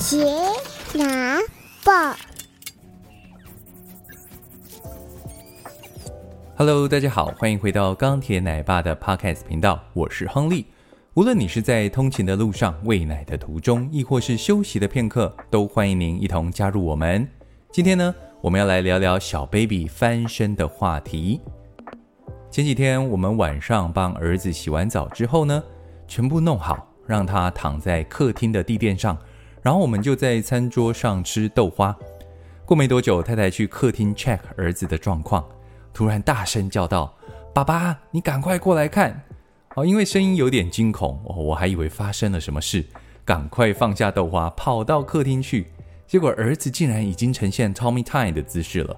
杰拿报，Hello，大家好，欢迎回到钢铁奶爸的 Podcast 频道，我是亨利。无论你是在通勤的路上、喂奶的途中，亦或是休息的片刻，都欢迎您一同加入我们。今天呢，我们要来聊聊小 baby 翻身的话题。前几天我们晚上帮儿子洗完澡之后呢，全部弄好，让他躺在客厅的地垫上，然后我们就在餐桌上吃豆花。过没多久，太太去客厅 check 儿子的状况，突然大声叫道：“爸爸，你赶快过来看！”哦，因为声音有点惊恐，哦，我还以为发生了什么事，赶快放下豆花，跑到客厅去。结果儿子竟然已经呈现 Tommy Time 的姿势了。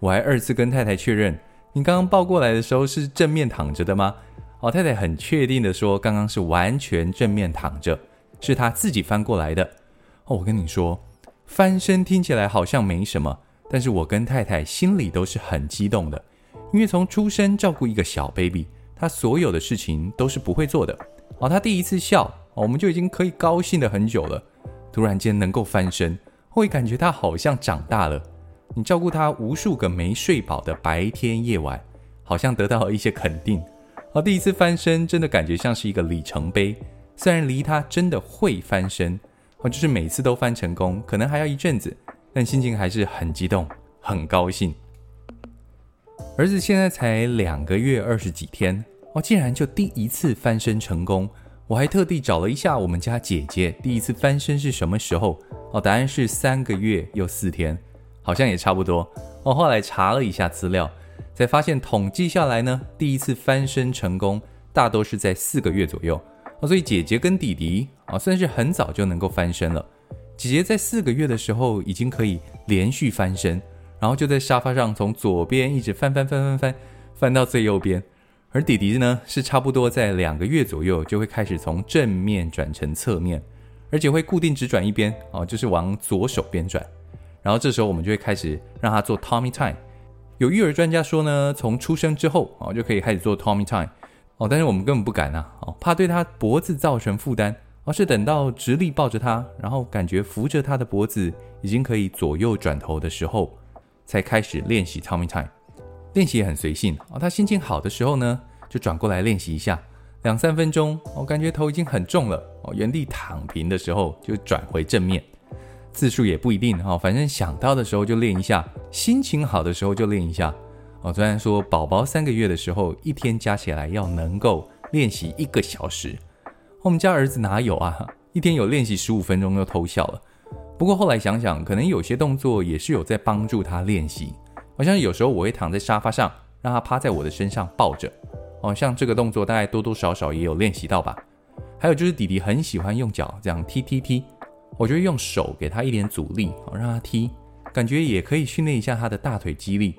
我还二次跟太太确认。你刚刚抱过来的时候是正面躺着的吗？哦，太太很确定的说，刚刚是完全正面躺着，是她自己翻过来的。哦，我跟你说，翻身听起来好像没什么，但是我跟太太心里都是很激动的，因为从出生照顾一个小 baby，他所有的事情都是不会做的。哦，他第一次笑，我们就已经可以高兴的很久了。突然间能够翻身，会感觉他好像长大了。你照顾他无数个没睡饱的白天夜晚，好像得到了一些肯定。而第一次翻身，真的感觉像是一个里程碑。虽然离他真的会翻身，或就是每次都翻成功，可能还要一阵子，但心情还是很激动，很高兴。儿子现在才两个月二十几天，哦，竟然就第一次翻身成功。我还特地找了一下我们家姐姐第一次翻身是什么时候，哦，答案是三个月又四天。好像也差不多。我后来查了一下资料，才发现统计下来呢，第一次翻身成功大多是在四个月左右。所以姐姐跟弟弟啊，算是很早就能够翻身了。姐姐在四个月的时候已经可以连续翻身，然后就在沙发上从左边一直翻翻翻翻翻翻到最右边。而弟弟呢，是差不多在两个月左右就会开始从正面转成侧面，而且会固定只转一边哦，就是往左手边转。然后这时候我们就会开始让他做 Tommy time。有育儿专家说呢，从出生之后哦就可以开始做 Tommy time 哦，但是我们根本不敢啊哦，怕对他脖子造成负担，而是等到直立抱着他，然后感觉扶着他的脖子已经可以左右转头的时候，才开始练习 Tommy time。练习也很随性哦，他心情好的时候呢，就转过来练习一下，两三分钟，我感觉头已经很重了哦，原地躺平的时候就转回正面。次数也不一定哈，反正想到的时候就练一下，心情好的时候就练一下。哦，虽然说宝宝三个月的时候，一天加起来要能够练习一个小时，我们家儿子哪有啊？一天有练习十五分钟就偷笑了。不过后来想想，可能有些动作也是有在帮助他练习。好像有时候我会躺在沙发上，让他趴在我的身上抱着。哦，像这个动作大概多多少少也有练习到吧。还有就是弟弟很喜欢用脚这样踢踢踢。我就会用手给他一点阻力，让他踢，感觉也可以训练一下他的大腿肌力。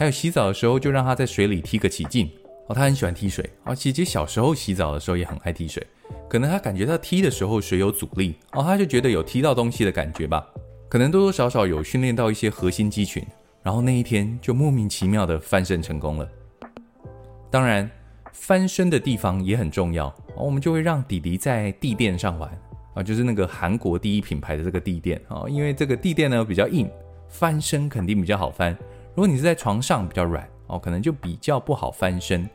还有洗澡的时候，就让他在水里踢个起劲。哦，他很喜欢踢水。哦，姐姐小时候洗澡的时候也很爱踢水，可能他感觉他踢的时候水有阻力，哦，他就觉得有踢到东西的感觉吧。可能多多少少有训练到一些核心肌群，然后那一天就莫名其妙的翻身成功了。当然，翻身的地方也很重要。我们就会让弟弟在地垫上玩。啊，就是那个韩国第一品牌的这个地垫啊，因为这个地垫呢比较硬，翻身肯定比较好翻。如果你是在床上比较软哦，可能就比较不好翻身。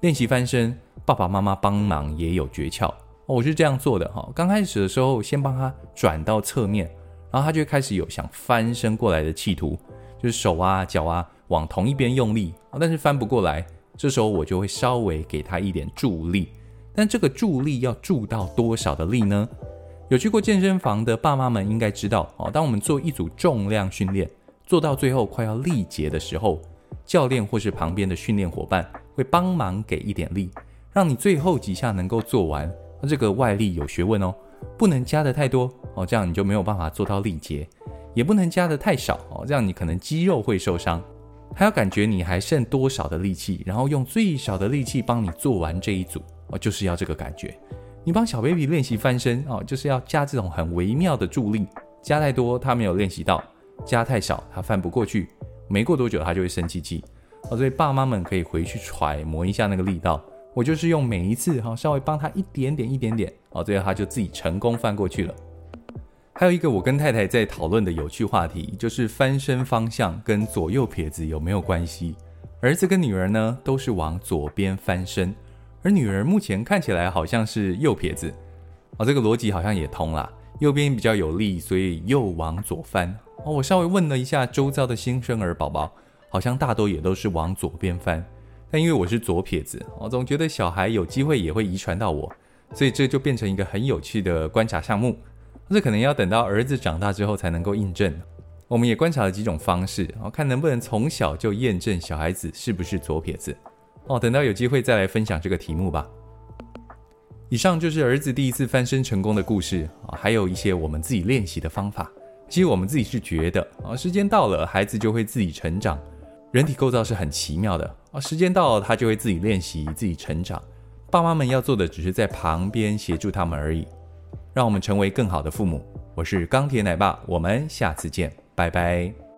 练习翻身，爸爸妈妈帮忙也有诀窍哦。我是这样做的哈，刚开始的时候先帮他转到侧面，然后他就开始有想翻身过来的企图，就是手啊脚啊往同一边用力啊，但是翻不过来，这时候我就会稍微给他一点助力。但这个助力要助到多少的力呢？有去过健身房的爸妈们应该知道哦。当我们做一组重量训练，做到最后快要力竭的时候，教练或是旁边的训练伙伴会帮忙给一点力，让你最后几下能够做完。这个外力有学问哦，不能加得太多哦，这样你就没有办法做到力竭；也不能加得太少哦，这样你可能肌肉会受伤。还要感觉你还剩多少的力气，然后用最少的力气帮你做完这一组。哦，就是要这个感觉。你帮小 baby 练习翻身哦，就是要加这种很微妙的助力。加太多他没有练习到，加太少他翻不过去。没过多久他就会生气气。哦，所以爸妈们可以回去揣摩一下那个力道。我就是用每一次哈，稍微帮他一点点一点点哦，最后他就自己成功翻过去了。还有一个我跟太太在讨论的有趣话题，就是翻身方向跟左右撇子有没有关系？儿子跟女儿呢，都是往左边翻身，而女儿目前看起来好像是右撇子。哦，这个逻辑好像也通啦，右边比较有力，所以右往左翻。哦，我稍微问了一下周遭的新生儿宝宝，好像大多也都是往左边翻。但因为我是左撇子，我总觉得小孩有机会也会遗传到我，所以这就变成一个很有趣的观察项目。这可能要等到儿子长大之后才能够印证。我们也观察了几种方式，哦，看能不能从小就验证小孩子是不是左撇子。哦，等到有机会再来分享这个题目吧。以上就是儿子第一次翻身成功的故事啊，还有一些我们自己练习的方法。其实我们自己是觉得啊，时间到了，孩子就会自己成长。人体构造是很奇妙的啊，时间到了，他就会自己练习、自己成长。爸妈们要做的只是在旁边协助他们而已。让我们成为更好的父母。我是钢铁奶爸，我们下次见，拜拜。